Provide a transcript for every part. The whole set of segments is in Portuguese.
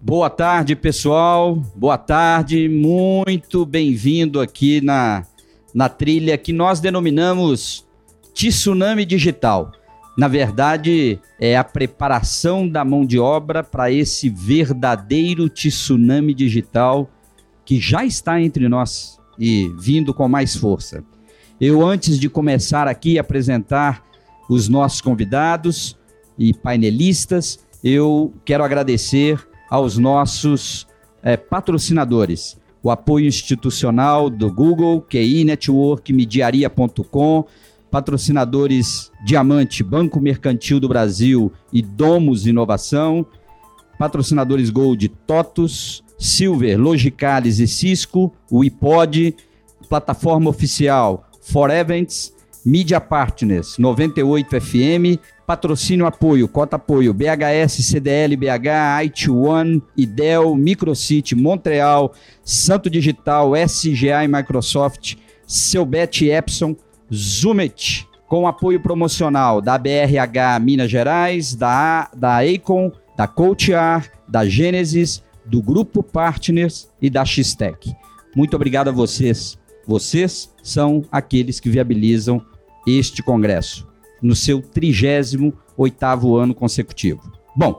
Boa tarde, pessoal. Boa tarde. Muito bem-vindo aqui na, na trilha que nós denominamos Tsunami Digital. Na verdade, é a preparação da mão de obra para esse verdadeiro tsunami digital que já está entre nós e vindo com mais força. Eu, antes de começar aqui a apresentar os nossos convidados e painelistas, eu quero agradecer aos nossos é, patrocinadores. O apoio institucional do Google, QI Network, Mediaria.com, patrocinadores Diamante, Banco Mercantil do Brasil e Domus Inovação, patrocinadores Gold, Totus, Silver, Logicalis e Cisco, o iPod, plataforma oficial For Events, Media Partners 98 FM, patrocínio apoio, cota apoio, BHS, CDL, BH, IT1, IDEL, Microcity, Montreal, Santo Digital, SGA e Microsoft, Selbet Epson, Zumet, com apoio promocional da BRH Minas Gerais, da, da Acon, da CoachR, da Gênesis, do Grupo Partners e da Xtec. Muito obrigado a vocês. Vocês são aqueles que viabilizam este congresso no seu 38º ano consecutivo. Bom,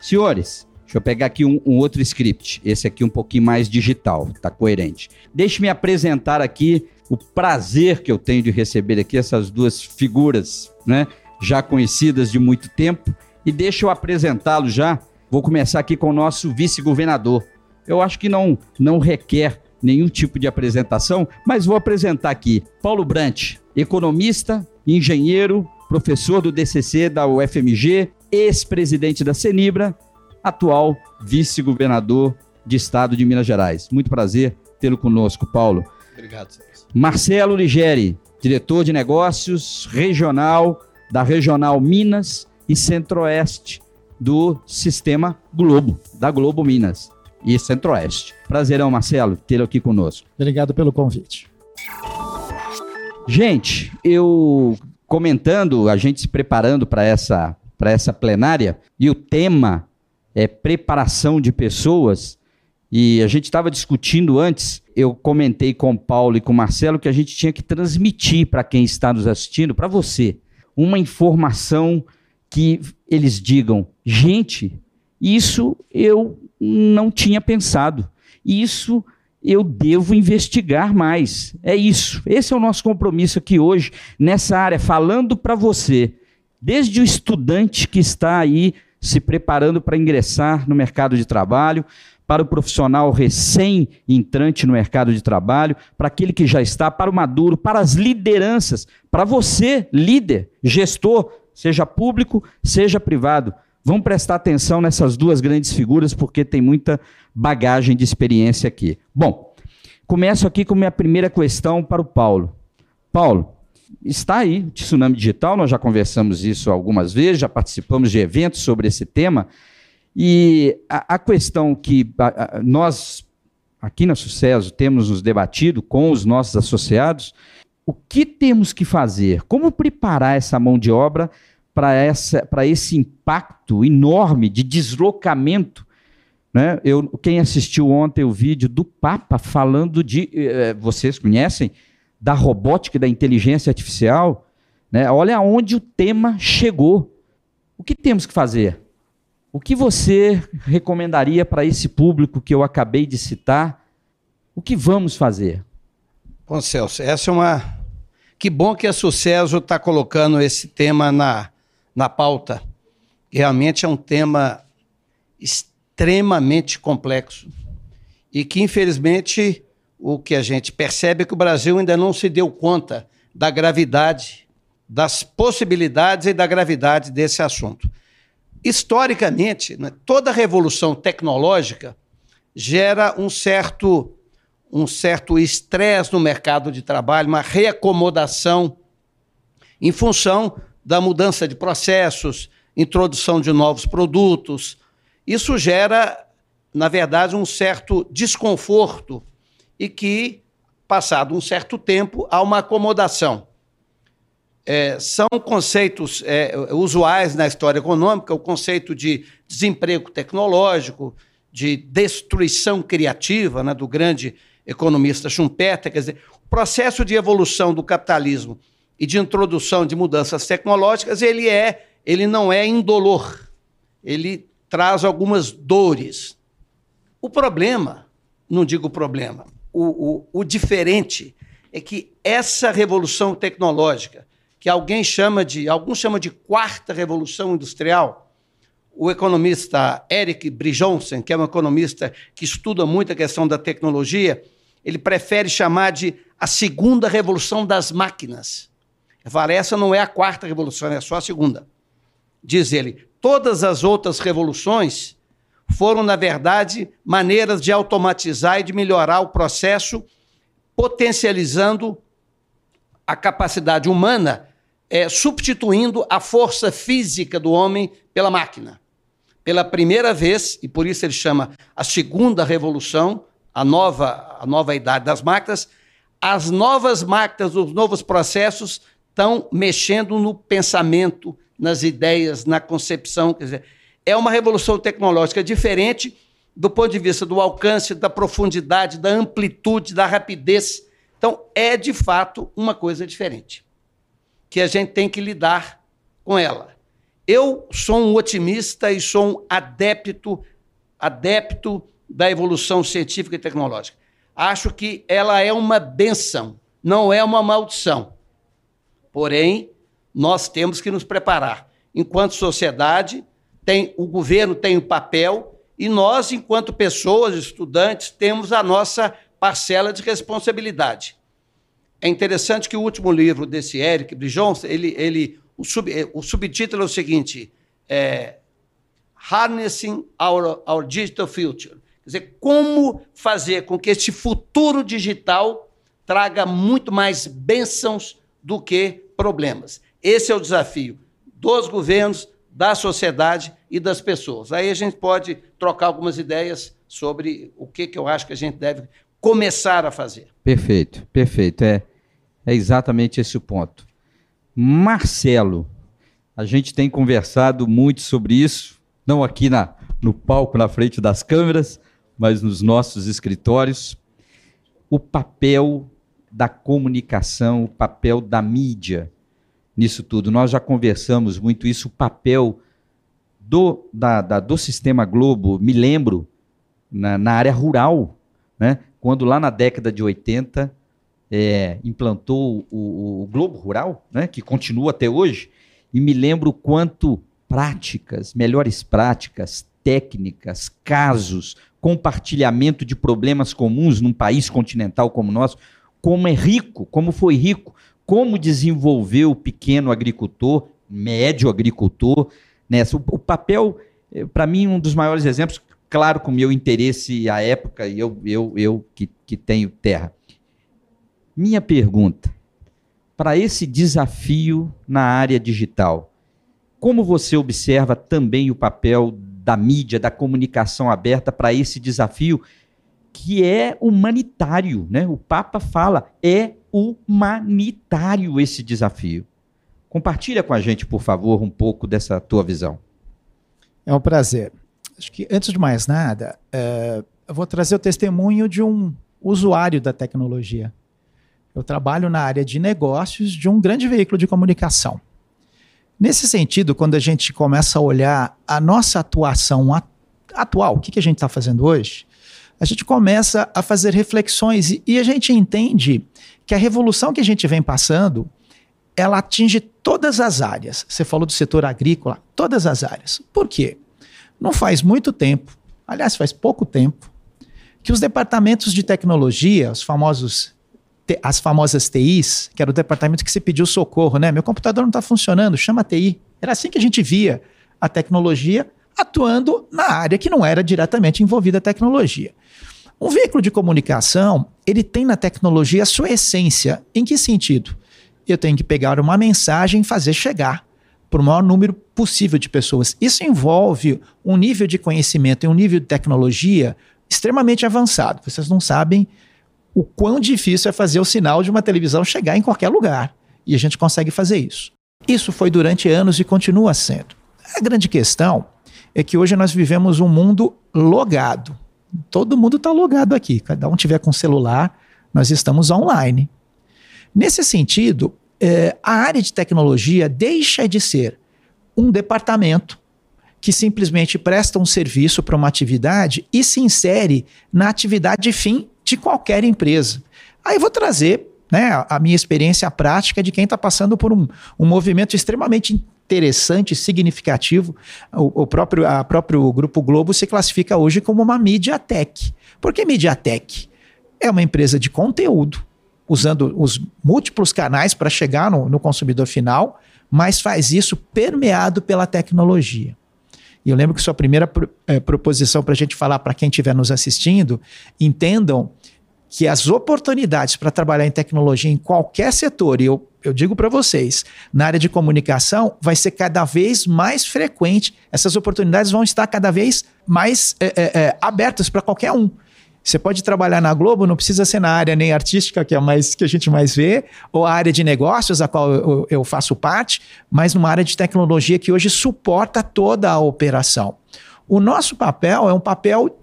senhores, deixa eu pegar aqui um, um, outro script, esse aqui um pouquinho mais digital, tá coerente. Deixe-me apresentar aqui o prazer que eu tenho de receber aqui essas duas figuras, né, já conhecidas de muito tempo, e deixa eu apresentá-lo já. Vou começar aqui com o nosso vice-governador. Eu acho que não, não requer nenhum tipo de apresentação, mas vou apresentar aqui. Paulo Brant, economista, engenheiro, professor do DCC da UFMG, ex-presidente da Senibra, atual vice-governador de Estado de Minas Gerais. Muito prazer tê-lo conosco, Paulo. Obrigado. Marcelo Ligeri, diretor de negócios regional da Regional Minas e Centro-Oeste do Sistema Globo, da Globo Minas e Centro-Oeste. Prazerão, Marcelo, tê-lo aqui conosco. Obrigado pelo convite. Gente, eu comentando, a gente se preparando para essa, essa plenária, e o tema é preparação de pessoas, e a gente estava discutindo antes, eu comentei com o Paulo e com o Marcelo que a gente tinha que transmitir para quem está nos assistindo, para você, uma informação que eles digam, gente, isso eu não tinha pensado. Isso eu devo investigar mais. É isso. Esse é o nosso compromisso aqui hoje, nessa área, falando para você, desde o estudante que está aí se preparando para ingressar no mercado de trabalho, para o profissional recém-entrante no mercado de trabalho, para aquele que já está, para o maduro, para as lideranças, para você, líder, gestor, seja público, seja privado. Vamos prestar atenção nessas duas grandes figuras, porque tem muita bagagem de experiência aqui. Bom, começo aqui com minha primeira questão para o Paulo. Paulo, está aí o Tsunami Digital, nós já conversamos isso algumas vezes, já participamos de eventos sobre esse tema, e a, a questão que a, a, nós, aqui na Sucesso, temos nos debatido com os nossos associados, o que temos que fazer? Como preparar essa mão de obra para esse impacto enorme de deslocamento. Né? Eu, quem assistiu ontem o vídeo do Papa falando de. Eh, vocês conhecem? Da robótica e da inteligência artificial. Né? Olha aonde o tema chegou. O que temos que fazer? O que você recomendaria para esse público que eu acabei de citar? O que vamos fazer? Bom, Celso, essa é uma. Que bom que a Sucesso está colocando esse tema na, na pauta. Realmente é um tema extremamente complexo e que, infelizmente, o que a gente percebe é que o Brasil ainda não se deu conta da gravidade, das possibilidades e da gravidade desse assunto. Historicamente, né, toda revolução tecnológica gera um certo um certo estresse no mercado de trabalho, uma reacomodação em função da mudança de processos, introdução de novos produtos. Isso gera, na verdade, um certo desconforto e que, passado um certo tempo, há uma acomodação. é, são conceitos é, usuais na história econômica, o conceito de desemprego tecnológico, de destruição criativa, né, do grande economista Schumpeter, quer dizer, o processo de evolução do capitalismo e de introdução de mudanças tecnológicas, ele é, ele não é indolor. Ele traz algumas dores. O problema, não digo problema, o, o, o diferente é que essa revolução tecnológica, que alguém chama de, alguns chamam de quarta revolução industrial, o economista Eric Brijonsen, que é um economista que estuda muito a questão da tecnologia, ele prefere chamar de a segunda revolução das máquinas. Ele essa não é a quarta revolução, é só a segunda. Diz ele, todas as outras revoluções foram, na verdade, maneiras de automatizar e de melhorar o processo, potencializando a capacidade humana, é, substituindo a força física do homem pela máquina. Pela primeira vez, e por isso ele chama a segunda revolução, a nova, a nova idade das máquinas, as novas máquinas, os novos processos estão mexendo no pensamento, nas ideias, na concepção. Quer dizer, é uma revolução tecnológica diferente do ponto de vista do alcance, da profundidade, da amplitude, da rapidez. Então, é de fato uma coisa diferente, que a gente tem que lidar com ela. Eu sou um otimista e sou um adepto, adepto da evolução científica e tecnológica. Acho que ela é uma benção, não é uma maldição. Porém, nós temos que nos preparar. Enquanto sociedade, tem o governo tem o papel e nós, enquanto pessoas, estudantes, temos a nossa parcela de responsabilidade. É interessante que o último livro desse Eric Brijon, ele, ele, o, sub, o subtítulo é o seguinte: é, Harnessing our, our Digital Future. Quer dizer, como fazer com que este futuro digital traga muito mais bênçãos do que problemas. Esse é o desafio dos governos, da sociedade e das pessoas. Aí a gente pode trocar algumas ideias sobre o que, que eu acho que a gente deve começar a fazer. Perfeito, perfeito. É, é exatamente esse o ponto. Marcelo, a gente tem conversado muito sobre isso, não aqui na, no palco, na frente das câmeras, mas nos nossos escritórios. O papel da comunicação, o papel da mídia nisso tudo. Nós já conversamos muito isso, o papel do, da, da, do Sistema Globo, me lembro, na, na área rural, né? quando lá na década de 80 é, implantou o, o, Globo Rural, né? que continua até hoje, e me lembro quanto práticas, melhores práticas, técnicas, casos, compartilhamento de problemas comuns num país continental como o nosso, como é rico, como foi rico, como desenvolver o pequeno agricultor, médio agricultor, nessa. O, o papel, eh, para mim, um dos maiores exemplos, claro, com o meu interesse à época, e eu, eu, eu que, que tenho terra. Minha pergunta, para esse desafio na área digital, como você observa também o papel da mídia, da comunicação aberta para esse desafio que é humanitário, né? O Papa fala, é humanitário esse desafio. Compartilha com a gente, por favor, um pouco dessa tua visão. É um prazer. Acho que, antes de mais nada, é, eu vou trazer o testemunho de um usuário da tecnologia. Eu trabalho na área de negócios de um grande veículo de comunicação. Nesse sentido, quando a gente começa a olhar a nossa atuação atual, o que, que a gente está fazendo hoje, a gente começa a fazer reflexões e, e a gente entende que a revolução que a gente vem passando, ela atinge todas as áreas. Você falou do setor agrícola, todas as áreas. Por quê? Não faz muito tempo, aliás, faz pouco tempo, que os departamentos de tecnologia, os famosos as famosas TIs, que era o departamento que se pediu socorro, né? Meu computador não está funcionando, chama a TI. Era assim que a gente via a tecnologia atuando na área que não era diretamente envolvida a tecnologia. Um veículo de comunicação, ele tem na tecnologia a sua essência. Em que sentido? Eu tenho que pegar uma mensagem e fazer chegar para o maior número possível de pessoas. Isso envolve um nível de conhecimento e um nível de tecnologia extremamente avançado. Vocês não sabem o quão difícil é fazer o sinal de uma televisão chegar em qualquer lugar. E a gente consegue fazer isso. Isso foi durante anos e continua sendo. A grande questão é que hoje nós vivemos um mundo logado. Todo mundo está logado aqui. Cada um tiver com celular, nós estamos online. Nesse sentido, é, a área de tecnologia deixa de ser um departamento que simplesmente presta um serviço para uma atividade e se insere na atividade fim de qualquer empresa. Aí vou trazer né, a minha experiência prática de quem está passando por um, um movimento extremamente interessante, significativo. O, o, próprio, a próprio Grupo Globo se classifica hoje como uma MediaTek. Por que MediaTek? É uma empresa de conteúdo, usando os múltiplos canais para chegar no, no consumidor final, mas faz isso permeado pela tecnologia. E eu lembro que sua primeira é, proposição para a gente falar para quem estiver nos assistindo, entendam que as oportunidades para trabalhar em tecnologia em qualquer setor, e eu, eu digo para vocês, na área de comunicação, vai ser cada vez mais frequente, essas oportunidades vão estar cada vez mais é, é, é abertas para qualquer um. Você pode trabalhar na Globo, não precisa ser na área nem artística, que é mais que a gente mais vê, ou a área de negócios, a qual eu, eu faço parte, mas numa área de tecnologia que hoje suporta toda a operação. O nosso papel é um papel,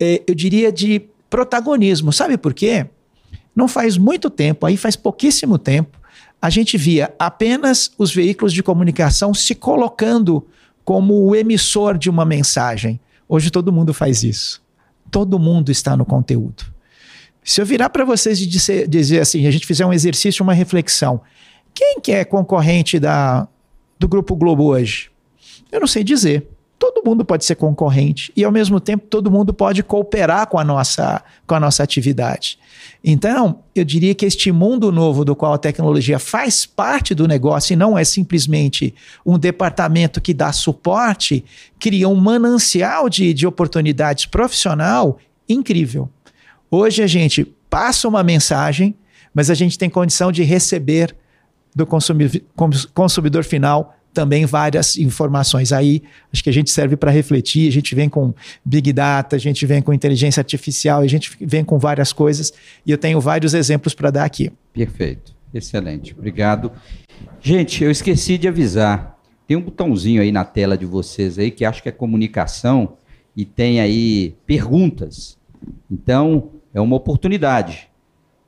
é, eu diria, de protagonismo. Sabe por quê? Não faz muito tempo, aí faz pouquíssimo tempo, a gente via apenas os veículos de comunicação se colocando como o emissor de uma mensagem. Hoje todo mundo faz isso. Todo mundo está no conteúdo. Se eu virar para vocês e dizer, dizer, assim, a gente fizer um exercício, uma reflexão, quem que é concorrente da, do Grupo Globo hoje? Eu não sei dizer todo mundo pode ser concorrente e ao mesmo tempo todo mundo pode cooperar com a nossa com a nossa atividade. Então, eu diria que este mundo novo do qual a tecnologia faz parte do negócio e não é simplesmente um departamento que dá suporte, cria um manancial de, de oportunidades profissional incrível. Hoje a gente passa uma mensagem, mas a gente tem condição de receber do consumidor, consumidor final também várias informações. Aí acho que a gente serve para refletir, a gente vem com Big Data, a gente vem com inteligência artificial, a gente vem com várias coisas e eu tenho vários exemplos para dar aqui. Perfeito, excelente, obrigado. Gente, eu esqueci de avisar, tem um botãozinho aí na tela de vocês aí que acho que é comunicação e tem aí perguntas. Então, é uma oportunidade.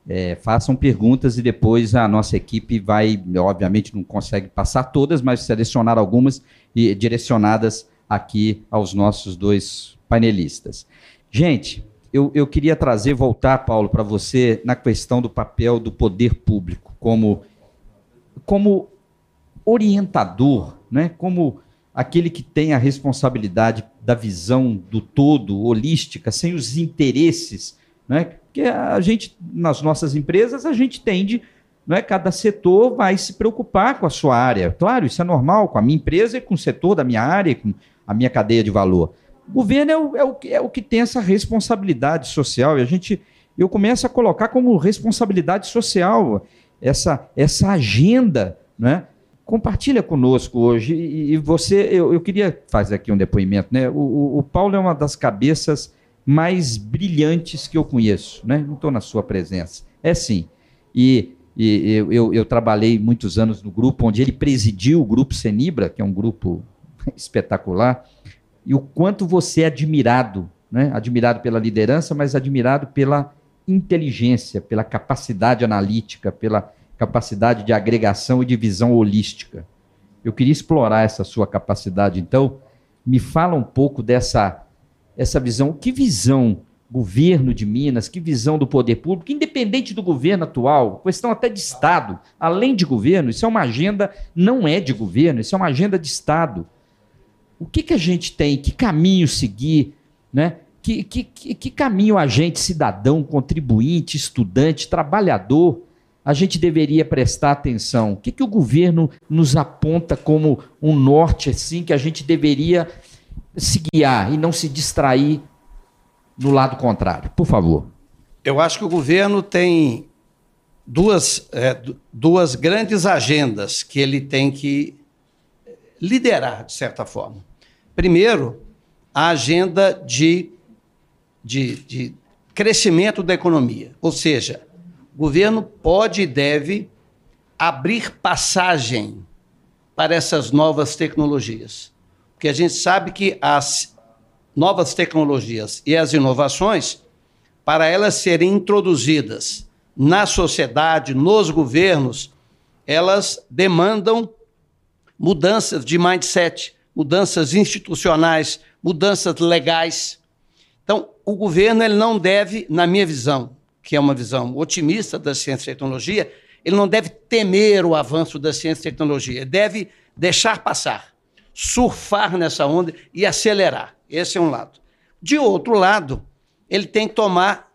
É, façam perguntas e depois a nossa equipe vai, obviamente não consegue passar todas, mas selecionar algumas e direcionadas aqui aos nossos dois panelistas. Gente, eu, eu queria trazer, voltar, Paulo, para você na questão do papel do poder público como, como orientador, né? como aquele que tem a responsabilidade da visão do todo, holística, sem os interesses né? Porque a gente, nas nossas empresas, a gente tende, né, cada setor vai se preocupar com a sua área. Claro, isso é normal com a minha empresa e com o setor da minha área, com a minha cadeia de valor. O governo é o, é o, é o que tem essa responsabilidade social e a gente, eu começo a colocar como responsabilidade social essa, essa agenda, né? compartilha conosco hoje. E, você, eu, eu, queria fazer aqui um depoimento, né? O, o, Paulo é uma das cabeças mais brilhantes que eu conheço, né? Não estou na sua presença. É sim. E, e eu, eu, eu, trabalhei muitos anos no grupo onde ele presidiu o grupo Senibra, que é um grupo espetacular, e o quanto você é admirado, né? Admirado pela liderança, mas admirado pela inteligência, pela capacidade analítica, pela capacidade de agregação e de visão holística. Eu queria explorar essa sua capacidade, então, me fala um pouco dessa essa visão. Que visão governo de Minas, que visão do poder público, independente do governo atual, questão até de Estado, além de governo, isso é uma agenda, não é de governo, isso é uma agenda de Estado. O que, que a gente tem, que caminho seguir, né? Que, que, que, que caminho a gente, cidadão, contribuinte, estudante, trabalhador, a gente deveria prestar atenção? O que, que o governo nos aponta como um norte assim que a gente deveria se guiar e não se distrair no lado contrário? Por favor. Eu acho que o governo tem duas, é, duas grandes agendas que ele tem que liderar, de certa forma. Primeiro, a agenda de, de, de crescimento da economia. Ou seja, o governo pode e deve abrir passagem para essas novas tecnologias. Porque a gente sabe que as novas tecnologias e as inovações, para elas serem introduzidas na sociedade, nos governos, elas demandam mudanças de mindset, mudanças institucionais, mudanças legais. Então, o governo ele não deve, na minha visão, que é uma visão otimista da ciência e tecnologia, ele não deve temer o avanço da ciência e tecnologia, deve deixar passar, surfar nessa onda e acelerar. Esse é um lado. De outro lado, ele tem que tomar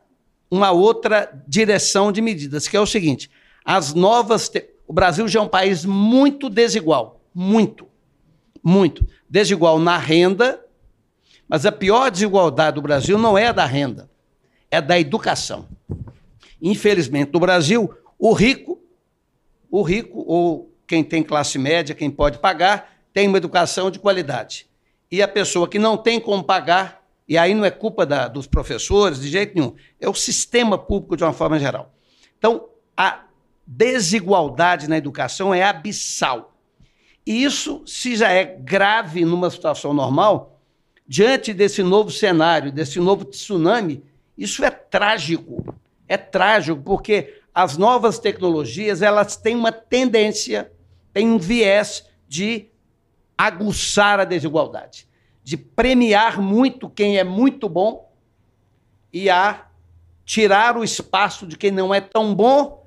uma outra direção de medidas, que é o seguinte: as novas. Te... O Brasil já é um país muito desigual. Muito. Muito. Desigual na renda, mas a pior desigualdade do Brasil não é a da renda, é da educação. Infelizmente, no Brasil, o rico, o rico, ou quem tem classe média, quem pode pagar, tem uma educação de qualidade e a pessoa que não tem como pagar, e aí não é culpa da, dos professores, de jeito nenhum, é o sistema público de uma forma geral. Então, a desigualdade na educação é abissal. E isso, se já é grave numa situação normal, diante desse novo cenário, desse novo tsunami, isso é trágico. É trágico, porque as novas tecnologias elas têm uma tendência, têm um viés de aguçar a desigualdade, de premiar muito quem é muito bom e a tirar o espaço de quem não é tão bom,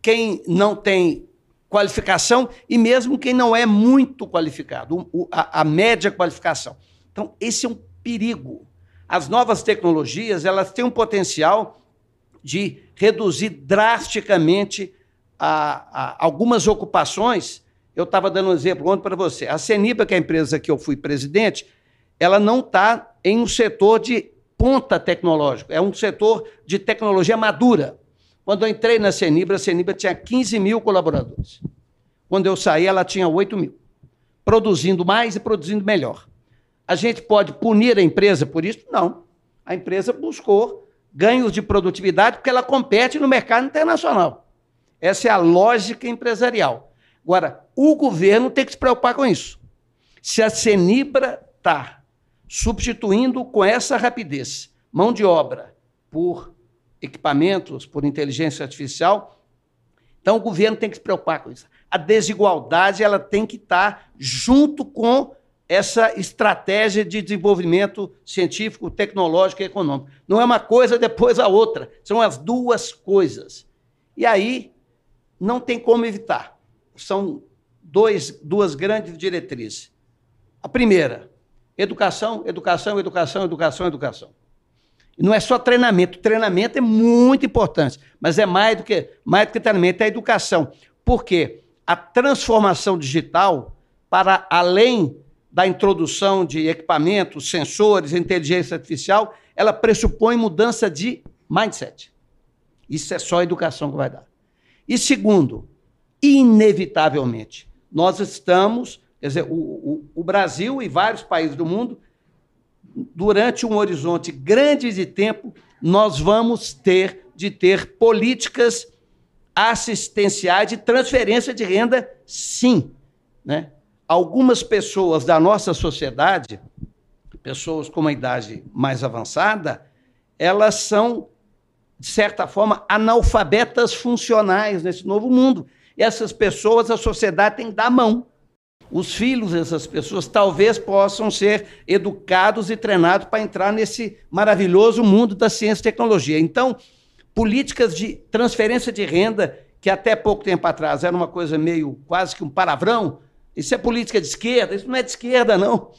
quem não tem qualificação e mesmo quem não é muito qualificado, a, a média qualificação. Então, esse é um perigo. As novas tecnologias elas têm um potencial de reduzir drasticamente a, a, algumas ocupações eu estava dando um exemplo ontem para você. A Ceniba, que é a empresa que eu fui presidente, ela não está em um setor de ponta tecnológico, é um setor de tecnologia madura. Quando eu entrei na Cenibra, a Cenibra tinha 15 mil colaboradores. Quando eu saí, ela tinha 8 mil. Produzindo mais e produzindo melhor. A gente pode punir a empresa por isso? Não. A empresa buscou ganhos de produtividade porque ela compete no mercado internacional. Essa é a lógica empresarial. Agora, o governo tem que se preocupar com isso. Se a Senibra está substituindo com essa rapidez mão de obra por equipamentos, por inteligência artificial, então o governo tem que se preocupar com isso. A desigualdade ela tem que estar tá junto com essa estratégia de desenvolvimento científico, tecnológico e econômico. Não é uma coisa depois a outra, são as duas coisas. E aí não tem como evitar são dois, duas grandes diretrizes. A primeira, educação, educação, educação, educação, educação. Não é só treinamento. treinamento é muito importante, mas é mais do que, mais do que treinamento, é educação. Por quê? A transformação digital, para além da introdução de equipamentos, sensores, inteligência artificial, ela pressupõe mudança de mindset. Isso é só a educação que vai dar. E segundo, inevitavelmente. Nós estamos, quer dizer, o, o, o Brasil e vários países do mundo, durante um horizonte grande de tempo, nós vamos ter de ter políticas assistenciais de transferência de renda, sim. Né? Algumas pessoas da nossa sociedade, pessoas com uma idade mais avançada, elas são, de certa forma, analfabetas funcionais nesse novo mundo. E essas pessoas, a sociedade tem que dar mão. Os filhos dessas pessoas talvez possam ser educados e treinados para entrar nesse maravilhoso mundo da ciência e tecnologia. Então, políticas de transferência de renda, que até pouco tempo atrás era uma coisa meio quase que um palavrão, isso é política de esquerda, isso não é de esquerda, não.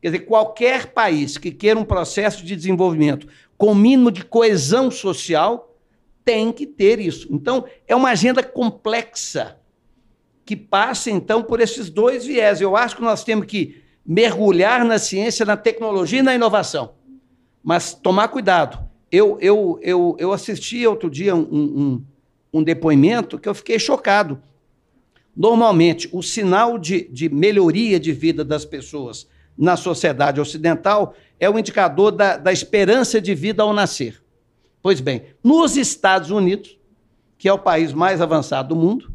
Quer dizer, qualquer país que queira um processo de desenvolvimento com mínimo de coesão social tem que ter isso. Então, é uma agenda complexa que passa, então, por esses dois viés. Eu acho que nós temos que mergulhar na ciência, na tecnologia e na inovação. Mas tomar cuidado. Eu, eu, eu, eu assisti outro dia um, um, um depoimento que eu fiquei chocado. Normalmente, o sinal de, de melhoria de vida das pessoas na sociedade ocidental é o indicador da, da esperança de vida ao nascer. Pois bem, nos Estados Unidos, que é o país mais avançado do mundo,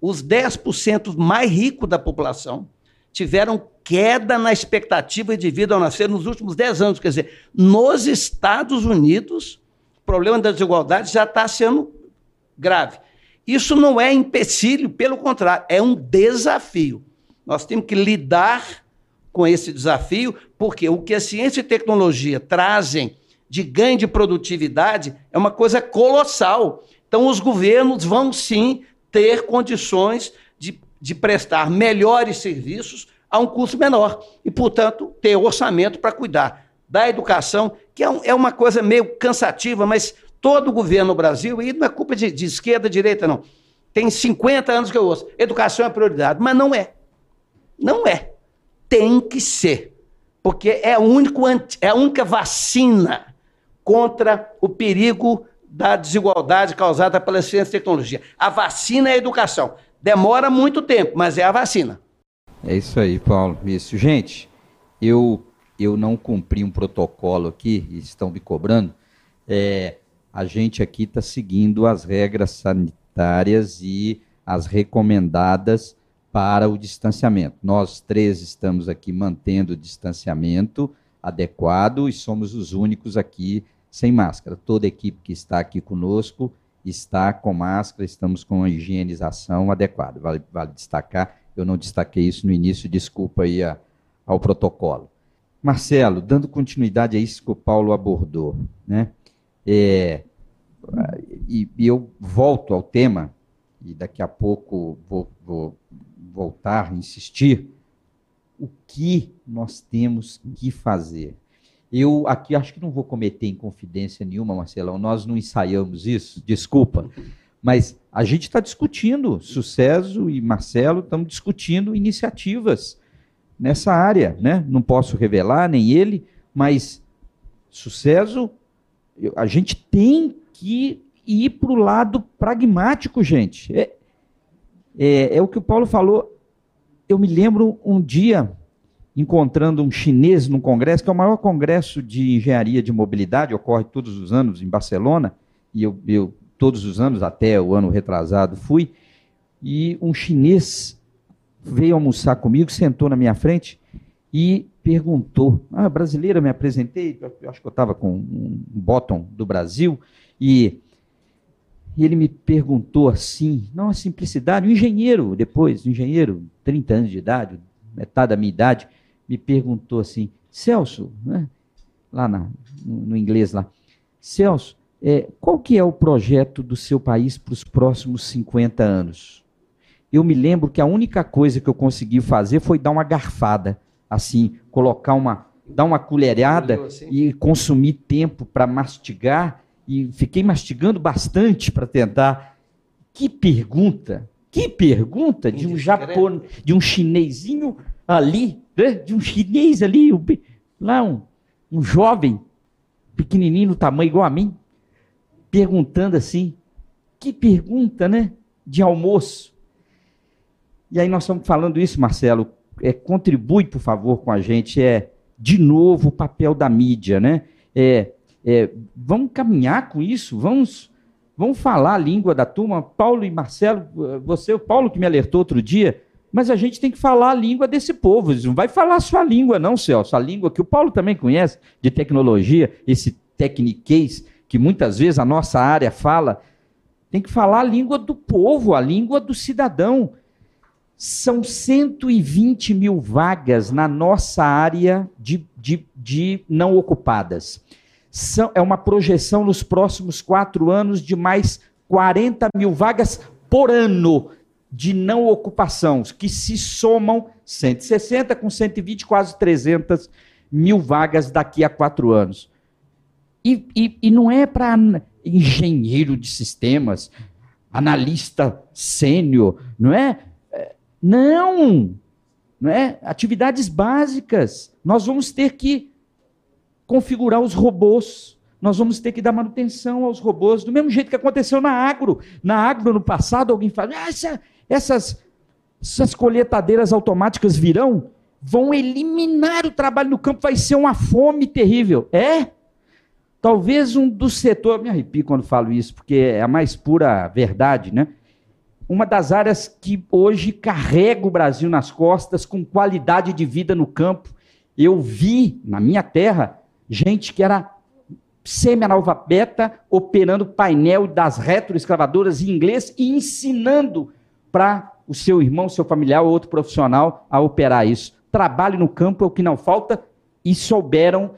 os 10% mais ricos da população tiveram queda na expectativa de vida ao nascer nos últimos 10 anos. Quer dizer, nos Estados Unidos, o problema da desigualdade já está sendo grave. Isso não é empecilho, pelo contrário, é um desafio. Nós temos que lidar com esse desafio, porque o que a ciência e tecnologia trazem de ganho de produtividade é uma coisa colossal. Então, os governos vão sim ter condições de, de prestar melhores serviços a um custo menor e, portanto, ter orçamento para cuidar da educação, que é, um, é, uma coisa meio cansativa, mas todo governo no Brasil, e não é culpa de, de esquerda, direita, não. Tem 50 anos que eu ouço, educação é prioridade, mas não é. Não é. Tem que ser. Porque é, único, é a única vacina contra o perigo da desigualdade causada pela ciência e tecnologia. A vacina é a educação. Demora muito tempo, mas é a vacina. É isso aí, Paulo. Isso. Gente, eu, eu não cumpri um protocolo aqui, e estão me cobrando. É, a gente aqui está seguindo as regras sanitárias e as recomendadas para o distanciamento. Nós três estamos aqui mantendo o distanciamento adequado e somos os únicos aqui sem máscara. Toda a equipe que está aqui conosco está com máscara, estamos com a higienização adequada. Vale, vale destacar, eu não destaquei isso no início, desculpa aí a, ao protocolo. Marcelo, dando continuidade a isso que o Paulo abordou, né? É, e, e, eu volto ao tema, e daqui a pouco vou, vou voltar, insistir, o que nós temos que fazer? Eu aqui acho que não vou cometer inconfidência nenhuma, Marcelão. Nós não ensaiamos isso, desculpa. Mas a gente está discutindo, Sucesso e Marcelo estamos discutindo iniciativas nessa área, né? Não posso revelar nem ele, mas Sucesso, a gente tem que ir para o lado pragmático, gente. É, é, é o que o Paulo falou. Eu me lembro um dia encontrando um chinês num congresso, que é o maior congresso de engenharia de mobilidade, ocorre todos os anos em Barcelona, e eu, eu todos os anos, até o ano retrasado, fui, e um chinês veio almoçar comigo, sentou na minha frente e perguntou, ah, brasileira, me apresentei, acho que eu estava com um bottom do Brasil, e, e ele me perguntou assim, não a simplicidade, um engenheiro, depois, engenheiro, 30 anos de idade, metade da minha idade, me perguntou assim, Celso, né, lá na, no, no, inglês lá, Celso, é, qual que é o projeto do seu país para os próximos 50 anos? Eu me lembro que a única coisa que eu consegui fazer foi dar uma garfada, assim, colocar uma, dar uma colherada assim. e consumir tempo para mastigar, e fiquei mastigando bastante para tentar. Que pergunta! Que pergunta de um japonês, de um chinesinho ali, né, de um chinês ali, lá um, um jovem, pequenininho, no tamanho igual a mim, perguntando assim, que pergunta, né, de almoço. E aí nós estamos falando isso, Marcelo, é, contribui, por favor, com a gente, é, de novo, o papel da mídia, né, é, é, vamos caminhar com isso, vamos... Vamos falar a língua da turma. Paulo e Marcelo, você, o Paulo que me alertou outro dia, mas a gente tem que falar a língua desse povo. Não vai falar a sua língua, não, Celso. A língua que o Paulo também conhece de tecnologia, esse tecniquez que muitas vezes a nossa área fala. Tem que falar a língua do povo, a língua do cidadão. São 120 mil vagas na nossa área de, de, de não ocupadas. São, é uma projeção nos próximos quatro anos de mais 40 mil vagas por ano de não ocupação, que se somam 160 com 120, quase 300 mil vagas daqui a quatro anos. E, e, e não é para engenheiro de sistemas, analista sênior, não é? é? Não! Não é? Atividades básicas. Nós vamos ter que configurar os robôs. Nós vamos ter que dar manutenção aos robôs, do mesmo jeito que aconteceu na agro. Na agro, no passado, alguém fala, ah, essas, essas colheitadeiras automáticas virão, vão eliminar o trabalho no campo, vai ser uma fome terrível. É? Talvez um dos setores, me arrepio quando falo isso, porque é a mais pura verdade, né? uma das áreas que hoje carrega o Brasil nas costas com qualidade de vida no campo. Eu vi na minha terra gente que era semi-analfabeta operando painel das retroescravadoras em inglês e ensinando para o seu irmão, seu familiar ou outro profissional a operar isso. Trabalho no campo é o que não falta e souberam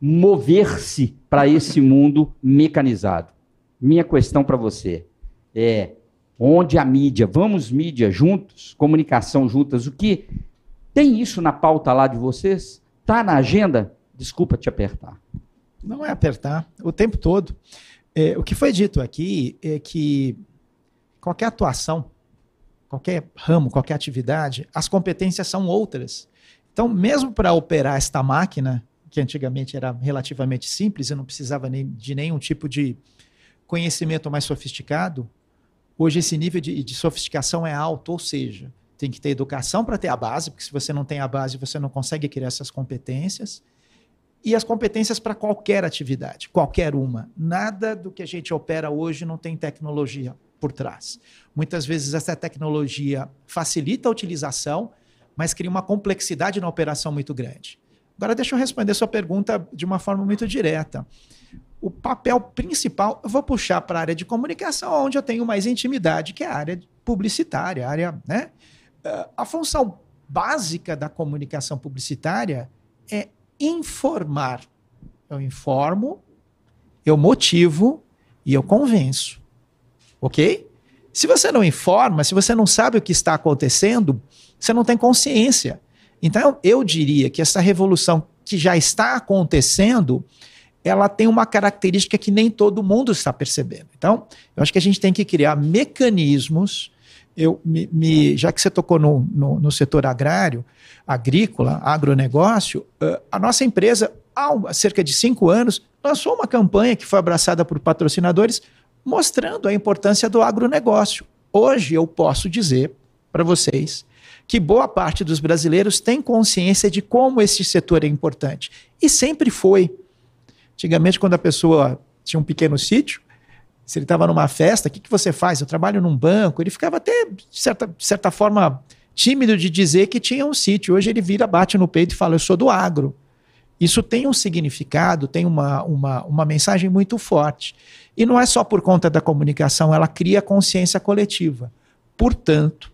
mover-se para esse mundo mecanizado. Minha questão para você é: onde a mídia, vamos mídia juntos, comunicação juntas, o que tem isso na pauta lá de vocês? Tá na agenda? Desculpa te apertar. Não é apertar, o tempo todo. É, o que foi dito aqui é que qualquer atuação, qualquer ramo, qualquer atividade, as competências são outras. Então, mesmo para operar esta máquina, que antigamente era relativamente simples e não precisava nem, de nenhum tipo de conhecimento mais sofisticado, hoje esse nível de, de sofisticação é alto, ou seja, tem que ter educação para ter a base, porque se você não tem a base, você não consegue criar essas competências. E as competências para qualquer atividade, qualquer uma. Nada do que a gente opera hoje não tem tecnologia por trás. Muitas vezes essa tecnologia facilita a utilização, mas cria uma complexidade na operação muito grande. Agora, deixa eu responder sua pergunta de uma forma muito direta. O papel principal, eu vou puxar para a área de comunicação, onde eu tenho mais intimidade, que é a área publicitária, a área, né? Ah, a função básica da comunicação publicitária é informar. Eu informo, eu motivo e eu convenço. Ok? Se você não informa, se você não sabe o que está acontecendo, você não tem consciência. Então, eu diria que essa revolução que já está acontecendo, ela tem uma característica que nem todo mundo está percebendo. Então, eu acho que a gente tem que criar mecanismos. Eu, me, me, já que você tocou no, no, no, setor agrário, agrícola, agronegócio, uh, a nossa empresa, há cerca de cinco anos, lançou uma campanha que foi abraçada por patrocinadores, mostrando a importância do agronegócio. Hoje eu posso dizer para vocês que boa parte dos brasileiros tem consciência de como esse setor é importante. E sempre foi. Antigamente, quando a pessoa tinha um pequeno sítio, se ele estava numa festa, o que, que você faz? Eu trabalho num banco. Ele ficava até, de certa, de certa forma, tímido de dizer que tinha um sítio. Hoje ele vira, bate no peito e fala: Eu sou do agro. Isso tem um significado, tem uma, uma, uma mensagem muito forte. E não é só por conta da comunicação, ela cria consciência coletiva. Portanto,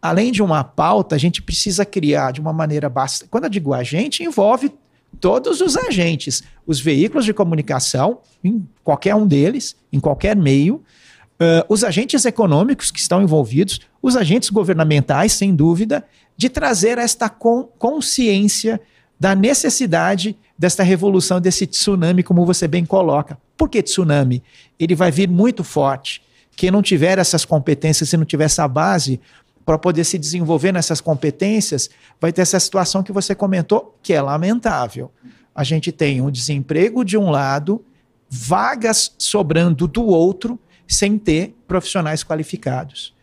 além de uma pauta, a gente precisa criar de uma maneira bastante. Quando eu digo agente, envolve todos os agentes, os veículos de comunicação, em qualquer um deles, em qualquer meio, uh, os agentes econômicos que estão envolvidos, os agentes governamentais, sem dúvida, de trazer esta con consciência da necessidade desta revolução, desse tsunami, como você bem coloca. Por que tsunami? Ele vai vir muito forte. Quem não tiver essas competências, se não tiver essa base, para poder se desenvolver nessas competências, vai ter essa situação que você comentou, que é lamentável. A gente tem um desemprego de um lado, vagas sobrando do outro, sem ter profissionais qualificados.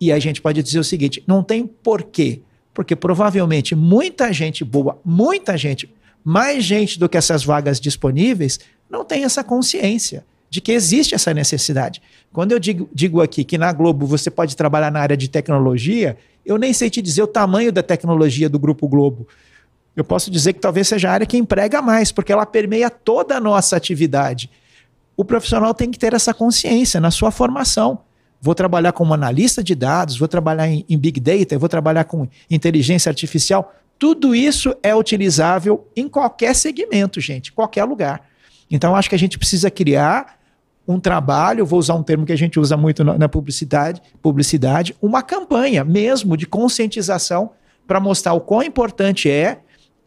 E a gente pode dizer o seguinte: não tem porquê, porque provavelmente muita gente boa, muita gente, mais gente do que essas vagas disponíveis, não tem essa consciência de que existe essa necessidade. Quando eu digo, digo aqui que na Globo você pode trabalhar na área de tecnologia, eu nem sei te dizer o tamanho da tecnologia do Grupo Globo. Eu posso dizer que talvez seja a área que emprega mais, porque ela permeia toda a nossa atividade. O profissional tem que ter essa consciência na sua formação. Vou trabalhar como analista de dados, vou trabalhar em, em Big Data, vou trabalhar com inteligência artificial. Tudo isso é utilizável em qualquer segmento, gente, qualquer lugar. Então, acho que a gente precisa criar um trabalho, vou usar um termo que a gente usa muito na publicidade, publicidade, uma campanha mesmo de conscientização para mostrar o quão importante é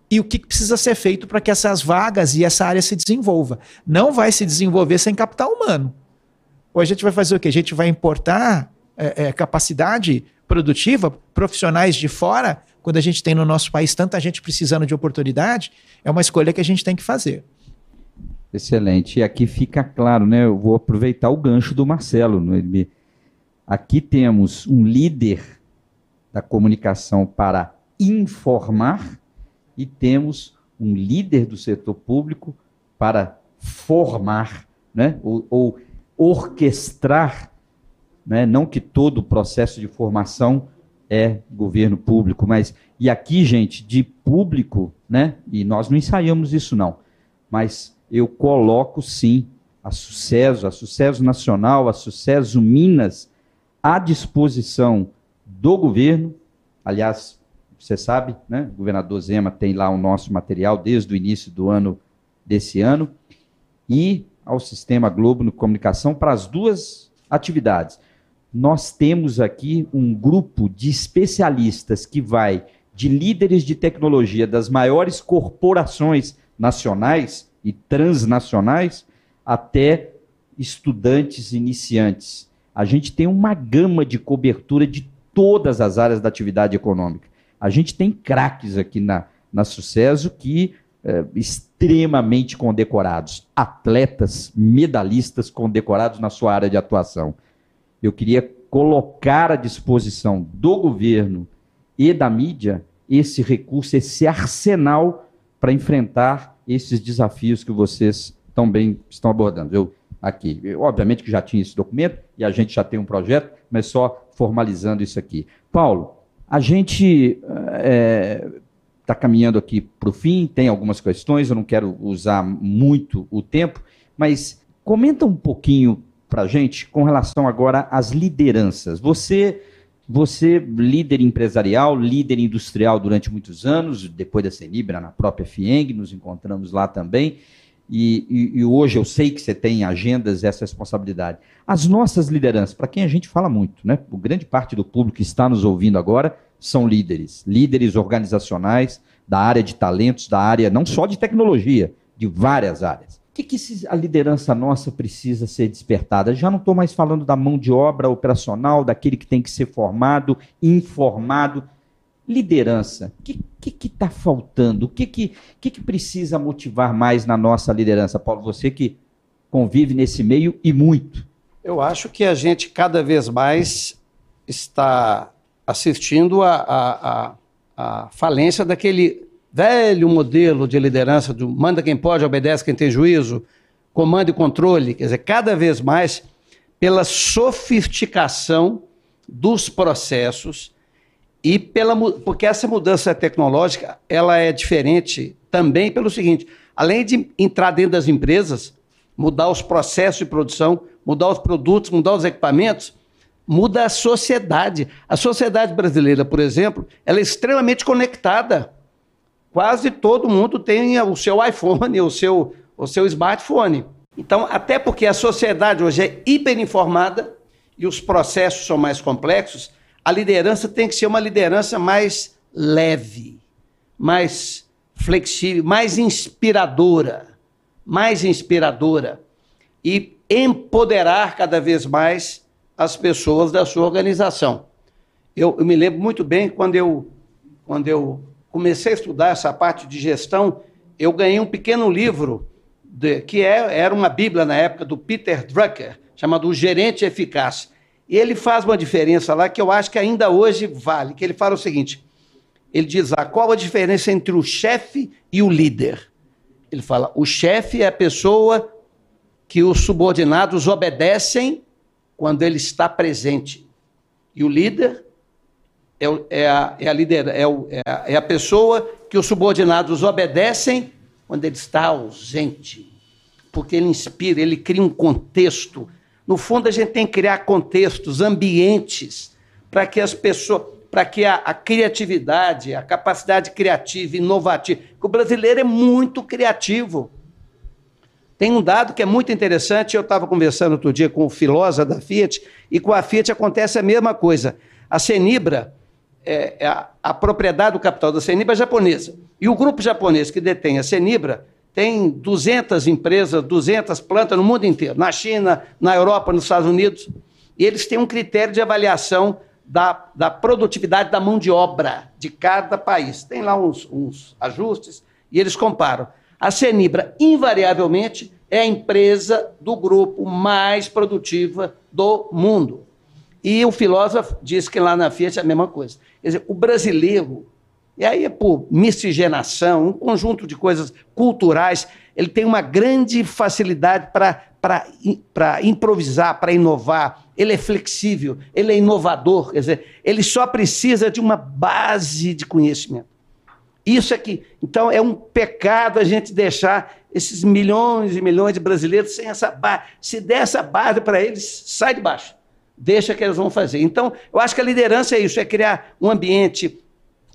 e o que precisa ser feito para que essas vagas e essa área se desenvolva. Não vai se desenvolver sem capital humano. Ou a gente vai fazer o quê? A gente vai importar é, é, capacidade produtiva, profissionais de fora, quando a gente tem no nosso país tanta gente precisando de oportunidade, é uma escolha que a gente tem que fazer. Excelente. E aqui fica claro, né? Eu vou aproveitar o gancho do Marcelo. Né? Aqui temos um líder da comunicação para informar e temos um líder do setor público para formar, né? ou, ou orquestrar né? não que todo o processo de formação é governo público, mas e aqui, gente, de público, né? E nós não ensaiamos isso não, mas eu coloco sim a Sucesso, a Sucesso Nacional, a Sucesso Minas à disposição do governo. Aliás, você sabe, né? O governador Zema tem lá o nosso material desde o início do ano desse ano e ao Sistema Globo no Comunicação para as duas atividades. Nós temos aqui um grupo de especialistas que vai de líderes de tecnologia das maiores corporações nacionais e transnacionais até estudantes iniciantes. A gente tem uma gama de cobertura de todas as áreas da atividade econômica. A gente tem craques aqui na, na Sucesso que é, extremamente condecorados, atletas, medalhistas condecorados na sua área de atuação. Eu queria colocar à disposição do governo e da mídia esse recurso, esse arsenal para enfrentar esses desafios que vocês também estão abordando. Eu aqui, eu, obviamente que já tinha esse documento e a gente já tem um projeto, mas só formalizando isso aqui. Paulo, a gente é, está caminhando aqui para o fim, tem algumas questões, eu não quero usar muito o tempo, mas comenta um pouquinho para a gente com relação agora às lideranças. Você, você líder empresarial, líder industrial durante muitos anos, depois da Senibra, na própria FIENG, nos encontramos lá também, e, e, e, hoje eu sei que você tem agendas essa responsabilidade. As nossas lideranças, para quem a gente fala muito, né? O grande parte do público que está nos ouvindo agora são líderes, líderes organizacionais da área de talentos, da área não só de tecnologia, de várias áreas. Que, que a liderança nossa precisa ser despertada? Já não estou mais falando da mão de obra operacional, daquele que tem que ser formado, informado. Liderança, o que está faltando? O que, que, que, que precisa motivar mais na nossa liderança? Paulo, você que convive nesse meio e muito. Eu acho que a gente cada vez mais está assistindo a falência daquele velho modelo de liderança do manda quem pode, obedece quem tem juízo, comando e controle. Quer dizer, cada vez mais pela sofisticação dos processos e pela porque essa mudança tecnológica ela é diferente também pelo seguinte, além de entrar dentro das empresas, mudar os processos de produção, mudar os produtos, mudar os equipamentos, muda a sociedade. A sociedade brasileira, por exemplo, ela é extremamente conectada. Quase todo mundo tem o seu iPhone, o seu, o seu smartphone. Então, até porque a sociedade hoje é hiperinformada e os processos são mais complexos, a liderança tem que ser uma liderança mais leve, mais flexível, mais inspiradora, mais inspiradora e empoderar cada vez mais as pessoas da sua organização. Eu, eu, me lembro muito bem quando eu, quando eu comecei a estudar essa parte de gestão, eu ganhei um pequeno livro de, que é, era uma bíblia na época do Peter Drucker, chamado O Gerente Eficaz. E ele faz uma diferença lá que eu acho que ainda hoje vale, que ele fala o seguinte, ele diz lá, qual a diferença entre o chefe e o líder? Ele fala, o chefe é a pessoa que os subordinados obedecem quando ele está presente. E o líder é, é, a, é, a, é, o, é, a, é a pessoa que os subordinados obedecem quando ele está ausente. Porque ele inspira, ele cria um contexto. No fundo, a gente tem que criar contextos, ambientes, para que as pessoas, para que a, a, criatividade, a capacidade criativa, inovativa. O brasileiro é muito criativo. Tem um dado que é muito interessante, eu estava conversando outro dia com o Filosa da Fiat, e com a Fiat acontece a mesma coisa. A Senibra, é, é a, a, propriedade do capital da Senibra é japonesa. E o grupo japonês que detém a Senibra tem 200 empresas, 200 plantas no mundo inteiro, na China, na Europa, nos Estados Unidos. E eles têm um critério de avaliação da, da produtividade da mão de obra de cada país. Tem lá uns, uns ajustes e eles comparam. A Senibra, invariavelmente, é a empresa do grupo mais produtiva do mundo. E o filósofo diz que lá na Fiat é a mesma coisa. Quer dizer, o brasileiro, e aí é por miscigenação, um conjunto de coisas culturais, ele tem uma grande facilidade para improvisar, para inovar, ele é flexível, ele é inovador, quer dizer, ele só precisa de uma base de conhecimento. Isso é que, então, é um pecado a gente deixar esses milhões e milhões de brasileiros sem essa base. Se der essa base para eles, sai de baixo. Deixa que eles vão fazer. Então, eu acho que a liderança é isso, é criar um ambiente,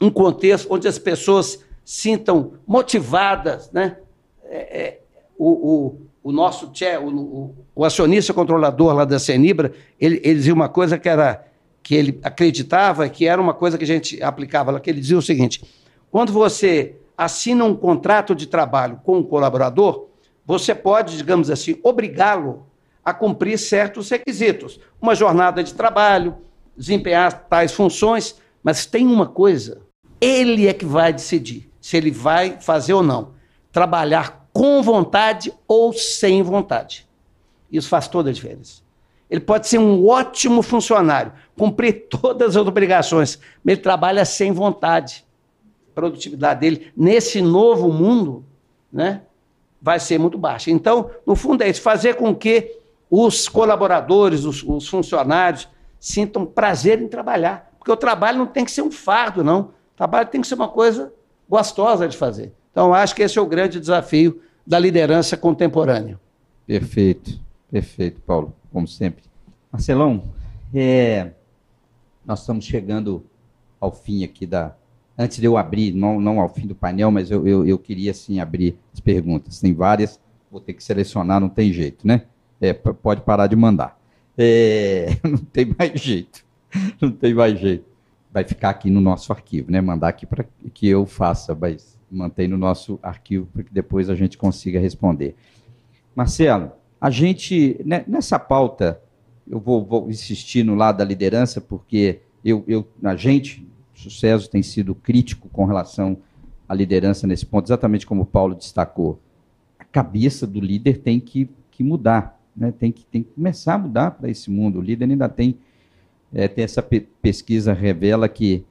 um contexto onde as pessoas sintam motivadas, né? É, é, o, o, o, nosso tche, o, o, o, acionista controlador lá da Senibra, ele, ele dizia uma coisa que era que ele acreditava que era uma coisa que a gente aplicava lá, que ele dizia o seguinte: quando você assina um contrato de trabalho com um colaborador, você pode, digamos assim, obrigá-lo a cumprir certos requisitos, uma jornada de trabalho, desempenhar tais funções, mas tem uma coisa, ele é que vai decidir se ele vai fazer ou não. Trabalhar com vontade ou sem vontade. Isso faz toda a diferença. Ele pode ser um ótimo funcionário, cumprir todas as obrigações, mas ele trabalha sem vontade. A produtividade dele, nesse novo mundo, né, vai ser muito baixa. Então, no fundo, é isso: fazer com que os colaboradores, os, os funcionários, sintam prazer em trabalhar. Porque o trabalho não tem que ser um fardo, não. O trabalho tem que ser uma coisa gostosa de fazer. Então, acho que esse é o grande desafio da liderança contemporânea. Perfeito, perfeito, Paulo, como sempre. Marcelão, é, nós estamos chegando ao fim aqui da. Antes de eu abrir, não, não ao fim do painel, mas eu, eu, eu queria sim abrir as perguntas. Tem várias, vou ter que selecionar, não tem jeito, né? É, pode parar de mandar. É, não tem mais jeito. Não tem mais jeito vai ficar aqui no nosso arquivo, né? Mandar aqui para que eu faça, mas mantém no nosso arquivo para que depois a gente consiga responder. Marcelo, a gente, né, nessa pauta, eu vou, vou, insistir no lado da liderança, porque eu, eu, a gente, sucesso tem sido crítico com relação à liderança nesse ponto, exatamente como o Paulo destacou. A cabeça do líder tem que, que mudar, né? tem, que, tem que começar a mudar para esse mundo. O líder ainda tem é, tem essa pe pesquisa revela que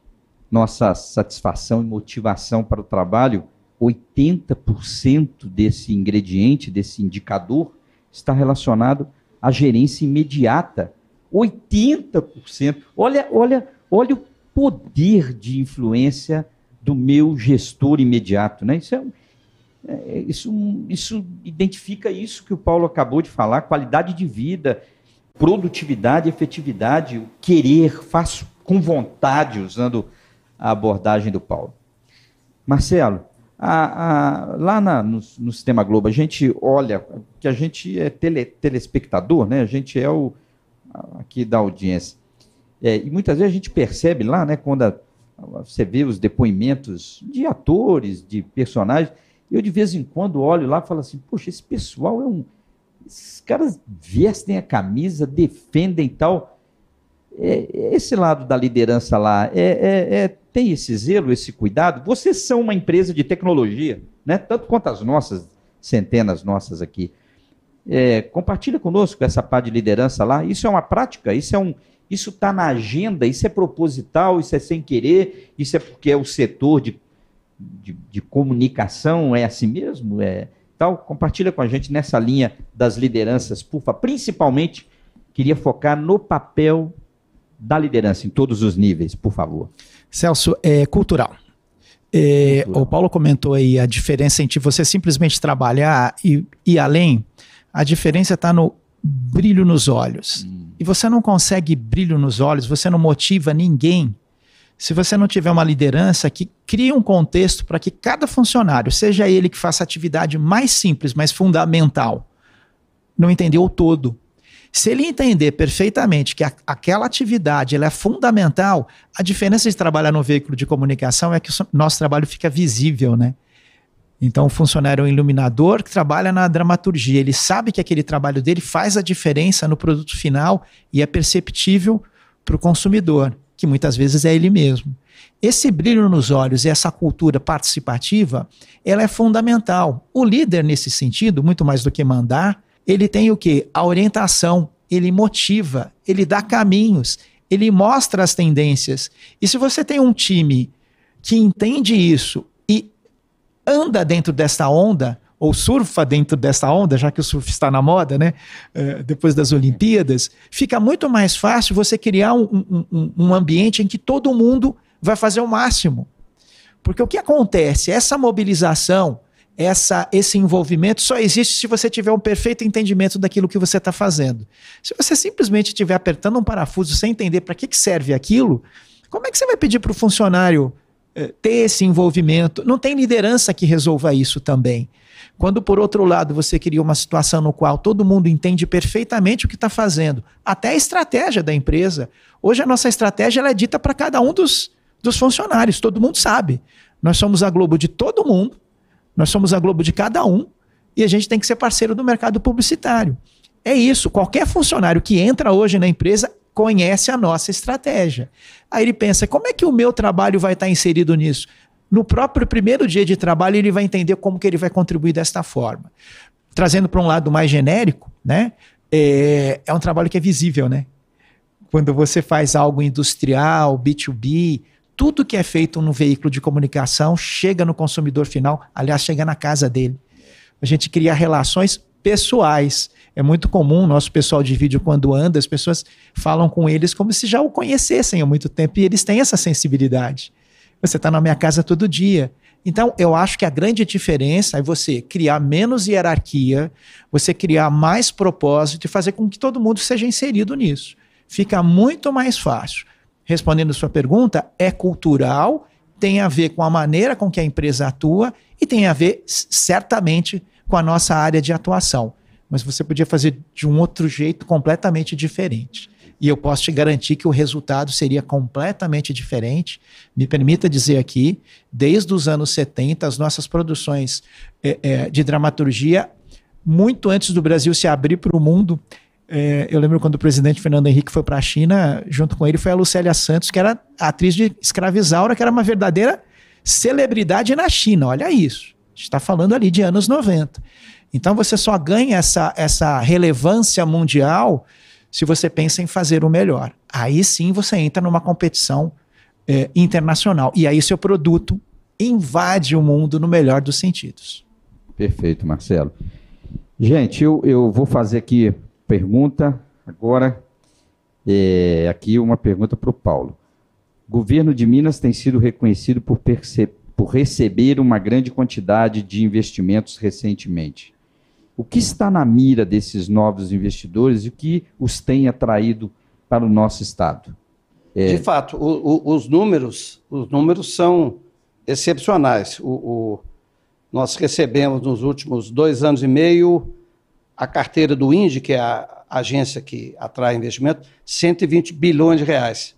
nossa satisfação e motivação para o trabalho, 80% desse ingrediente, desse indicador, está relacionado à gerência imediata. 80%. Olha, olha, olha o poder de influência do meu gestor imediato. Né? Isso, é, isso, isso identifica isso que o Paulo acabou de falar, qualidade de vida, produtividade, efetividade, o querer, faço com vontade, usando a abordagem do Paulo. Marcelo, a, a, lá na, no, no, Sistema Globo, a gente olha que a gente é tele, telespectador, né? a gente é o aqui da audiência. É, e muitas vezes a gente percebe lá, né, quando a, você vê os depoimentos de atores, de personagens, eu de vez em quando olho lá e falo assim, poxa, esse pessoal é um, esses caras vestem a camisa, defendem tal. É, esse lado da liderança lá é, é, é, tem esse zelo, esse cuidado. Vocês são uma empresa de tecnologia, né? tanto quanto as nossas, centenas nossas aqui. É, compartilha conosco essa parte de liderança lá. Isso é uma prática, isso é um, isso está na agenda, isso é proposital, isso é sem querer, isso é porque é o setor de, de, de comunicação, é assim mesmo? É, tal, compartilha com a gente nessa linha das lideranças, favor. Principalmente, queria focar no papel da liderança em todos os níveis, por favor. Celso, é cultural. É, o Paulo comentou aí a diferença entre você simplesmente trabalhar e ir além. A diferença está no brilho nos olhos. Hum. E você não consegue brilho nos olhos, você não motiva ninguém se você não tiver uma liderança que crie um contexto para que cada funcionário, seja ele que faça a atividade mais simples, mas fundamental, não entendeu o todo. Se ele entender perfeitamente que a, aquela atividade é fundamental, a diferença de trabalhar no veículo de comunicação é que o nosso trabalho fica visível, né? Então, o funcionário é um iluminador que trabalha na dramaturgia. Ele sabe que aquele trabalho dele faz a diferença no produto final e é perceptível para o consumidor que muitas vezes é ele mesmo. Esse brilho nos olhos e essa cultura participativa, ela é fundamental. O líder nesse sentido, muito mais do que mandar, ele tem o que? A orientação, ele motiva, ele dá caminhos, ele mostra as tendências. E se você tem um time que entende isso e anda dentro dessa onda, ou surfa dentro dessa onda, já que o surf está na moda, né? Uh, depois das Olimpíadas, fica muito mais fácil você criar um, um, um ambiente em que todo mundo vai fazer o máximo. Porque o que acontece? Essa mobilização, essa, esse envolvimento só existe se você tiver um perfeito entendimento daquilo que você está fazendo. Se você simplesmente estiver apertando um parafuso sem entender para que, que serve aquilo, como é que você vai pedir para o funcionário eh, ter esse envolvimento? Não tem liderança que resolva isso também. Quando, por outro lado, você cria uma situação no qual todo mundo entende perfeitamente o que está fazendo, até a estratégia da empresa. Hoje, a nossa estratégia é dita para cada um dos, dos funcionários, todo mundo sabe. Nós somos a Globo de todo mundo, nós somos a Globo de cada um, e a gente tem que ser parceiro do mercado publicitário. É isso. Qualquer funcionário que entra hoje na empresa conhece a nossa estratégia. Aí ele pensa: como é que o meu trabalho vai estar inserido nisso? No próprio primeiro dia de trabalho ele vai entender como que ele vai contribuir desta forma. Trazendo para um lado mais genérico, né? É, é um trabalho que é visível, né? Quando você faz algo industrial, B2B, tudo que é feito no veículo de comunicação chega no consumidor final, aliás, chega na casa dele. A gente cria relações pessoais. É muito comum, nosso pessoal de vídeo, quando anda, as pessoas falam com eles como se já o conhecessem há muito tempo e eles têm essa sensibilidade. Você está na minha casa todo dia. Então, eu acho que a grande diferença é você criar menos hierarquia, você criar mais propósito e fazer com que todo mundo seja inserido nisso. Fica muito mais fácil. Respondendo sua pergunta, é cultural, tem a ver com a maneira com que a empresa atua e tem a ver, certamente, com a nossa área de atuação. Mas você podia fazer de um outro jeito completamente diferente e eu posso te garantir que o resultado seria completamente diferente. Me permita dizer aqui, desde os anos 70, as nossas produções é, é, de dramaturgia, muito antes do Brasil se abrir para o mundo, é, eu lembro quando o presidente Fernando Henrique foi para a China, junto com ele foi a Lucélia Santos, que era atriz de Escravizaura, que era uma verdadeira celebridade na China. Olha isso. A gente está falando ali de anos 90. Então você só ganha essa, essa relevância mundial se você pensa em fazer o melhor. Aí sim você entra numa competição é, internacional. E aí seu produto invade o mundo no melhor dos sentidos. Perfeito, Marcelo. Gente, eu, eu vou fazer aqui pergunta agora. É, aqui uma pergunta para o Paulo. Governo de Minas tem sido reconhecido por, por receber uma grande quantidade de investimentos recentemente. O que está na mira desses novos investidores e o que os tem atraído para o nosso estado? É... De fato, o, o, os números, os números são excepcionais. O, nós recebemos nos últimos dois anos e meio a carteira do INDE, que é a agência que atrai investimento, 120 bilhões de reais.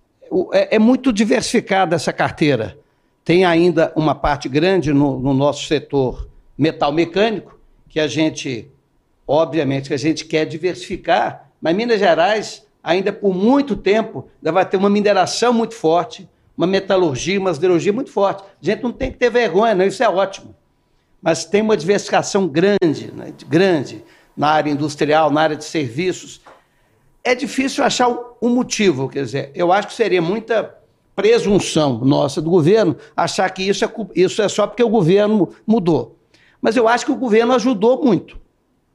É, é muito diversificada essa carteira. Tem ainda uma parte grande no, no nosso setor metal mecânico, que a gente, obviamente, que a gente quer diversificar, mas Minas Gerais, ainda por muito tempo, ainda vai ter uma mineração muito forte, uma metalurgia, uma siderurgia muito forte. A gente não tem que ter vergonha, não, isso é ótimo. Mas tem uma diversificação grande, né, grande na área industrial, na área de serviços. É difícil achar um motivo, quer dizer, eu acho que seria muita presunção nossa do governo achar que isso é, isso é só porque o governo mudou. Mas eu acho que o governo ajudou muito.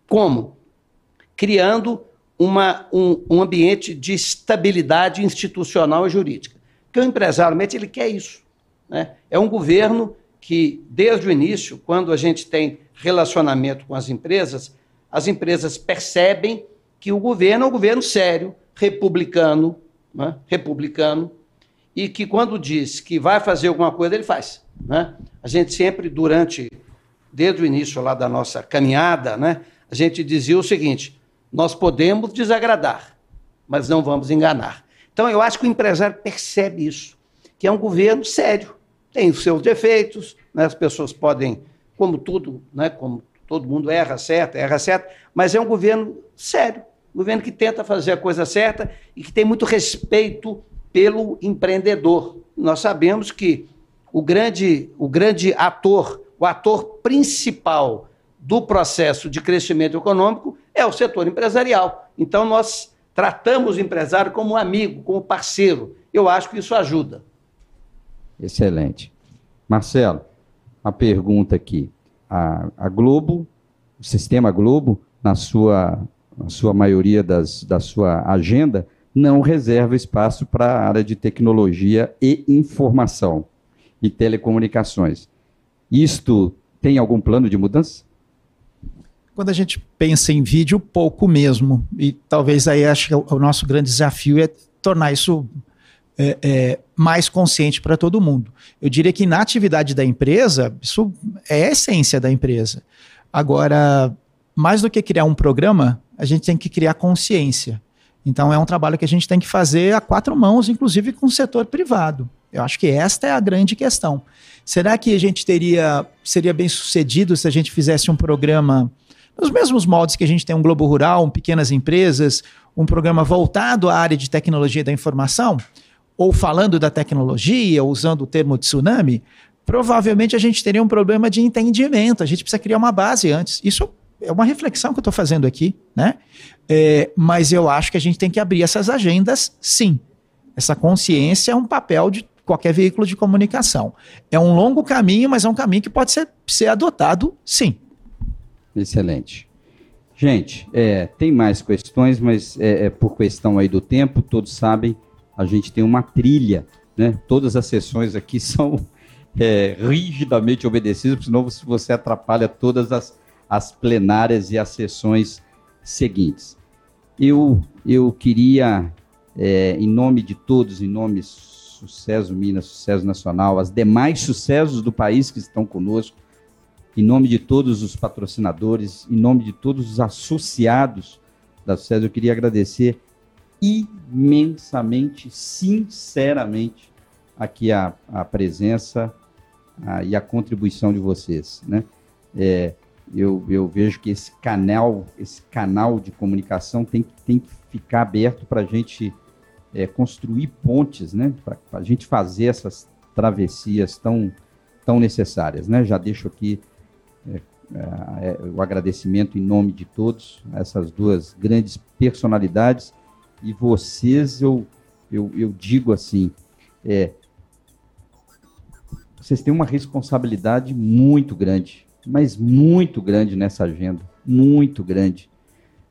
Como? Criando uma, um, um ambiente de estabilidade institucional e jurídica. Porque o empresário, ele quer isso. Né? É um governo que, desde o início, quando a gente tem relacionamento com as empresas, as empresas percebem que o governo é um governo sério, republicano, né? republicano, e que quando diz que vai fazer alguma coisa, ele faz. Né? A gente sempre, durante desde o início lá da nossa caminhada, né, a gente dizia o seguinte: nós podemos desagradar, mas não vamos enganar. Então eu acho que o empresário percebe isso, que é um governo sério, tem os seus defeitos, né, as pessoas podem, como tudo, né, como todo mundo erra certo, erra certo, mas é um governo sério, um governo que tenta fazer a coisa certa e que tem muito respeito pelo empreendedor. Nós sabemos que o grande, o grande ator o ator principal do processo de crescimento econômico é o setor empresarial. Então, nós tratamos o empresário como um amigo, como parceiro. Eu acho que isso ajuda. Excelente. Marcelo, a pergunta aqui. A, a Globo o Sistema Globo, na sua, na sua maioria das, da sua agenda, não reserva espaço para a área de tecnologia e informação e telecomunicações. Isto tem algum plano de mudança? Quando a gente pensa em vídeo, pouco mesmo. E talvez aí acho que o nosso grande desafio é tornar isso é, é, mais consciente para todo mundo. Eu diria que na atividade da empresa, isso é a essência da empresa. Agora, mais do que criar um programa, a gente tem que criar consciência. Então, é um trabalho que a gente tem que fazer a quatro mãos, inclusive com o setor privado. Eu acho que esta é a grande questão. Será que a gente teria seria bem sucedido se a gente fizesse um programa nos mesmos moldes que a gente tem um Globo Rural, um Pequenas Empresas, um programa voltado à área de tecnologia da informação, ou falando da tecnologia, usando o termo tsunami, provavelmente a gente teria um problema de entendimento. A gente precisa criar uma base antes. Isso é uma reflexão que eu estou fazendo aqui, né? É, mas eu acho que a gente tem que abrir essas agendas, sim. Essa consciência é um papel de qualquer veículo de comunicação. É um longo caminho, mas é um caminho que pode ser, ser adotado, sim. Excelente. Gente, é, tem mais questões, mas é, é, por questão aí do tempo, todos sabem, a gente tem uma trilha, né? Todas as sessões aqui são é, rigidamente obedecidas, senão você atrapalha todas as, as plenárias e as sessões seguintes. Eu, eu queria, é, em nome de todos, em nome Sucesso Minas, Sucesso Nacional, as demais sucessos do país que estão conosco, em nome de todos os patrocinadores, em nome de todos os associados da Sucesso, eu queria agradecer imensamente, sinceramente, aqui a, a presença a, e a contribuição de vocês, né? É, eu, eu vejo que esse canal, esse canal de comunicação tem, tem que ficar aberto para a gente é, construir pontes, né? Para a gente fazer essas travessias tão, tão necessárias, né? Já deixo aqui é, é, é o agradecimento em nome de todos, essas duas grandes personalidades. E vocês, eu, eu, eu digo assim, é, vocês têm uma responsabilidade muito grande mas muito grande nessa agenda, muito grande.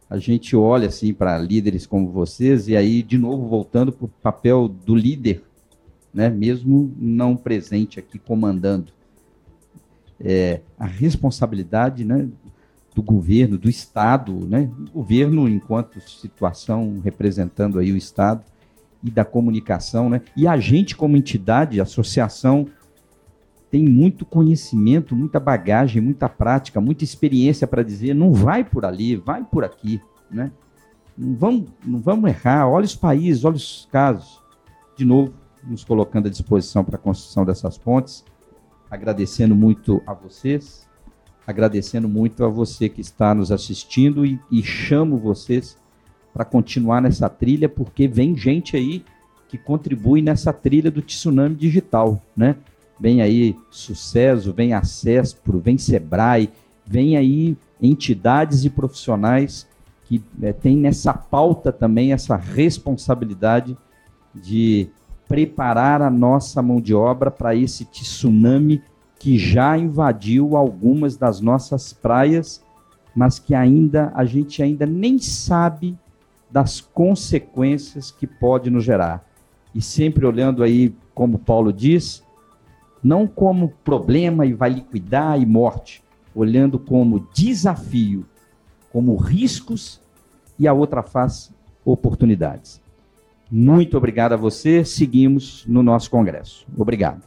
A gente olha assim para líderes como vocês e aí de novo voltando para o papel do líder, né? Mesmo não presente aqui comandando, é, a responsabilidade, né? Do governo, do Estado, né? O governo enquanto situação representando aí o Estado e da comunicação, né? E a gente como entidade, associação tem muito conhecimento, muita bagagem, muita prática, muita experiência para dizer, não vai por ali, vai por aqui, né? Não vamos, não vamos errar, olha os países, olha os casos. De novo, nos colocando à disposição para a construção dessas pontes, agradecendo muito a vocês, agradecendo muito a você que está nos assistindo e, e chamo vocês para continuar nessa trilha, porque vem gente aí que contribui nessa trilha do tsunami digital, né? Vem aí Sucesso, vem a CESPRO, vem Sebrae, vem aí entidades e profissionais que é, têm nessa pauta também essa responsabilidade de preparar a nossa mão de obra para esse tsunami que já invadiu algumas das nossas praias, mas que ainda a gente ainda nem sabe das consequências que pode nos gerar. E sempre olhando aí, como Paulo diz, não como problema e vai liquidar e morte, olhando como desafio, como riscos e a outra face, oportunidades. Muito obrigado a você. Seguimos no nosso congresso. Obrigado.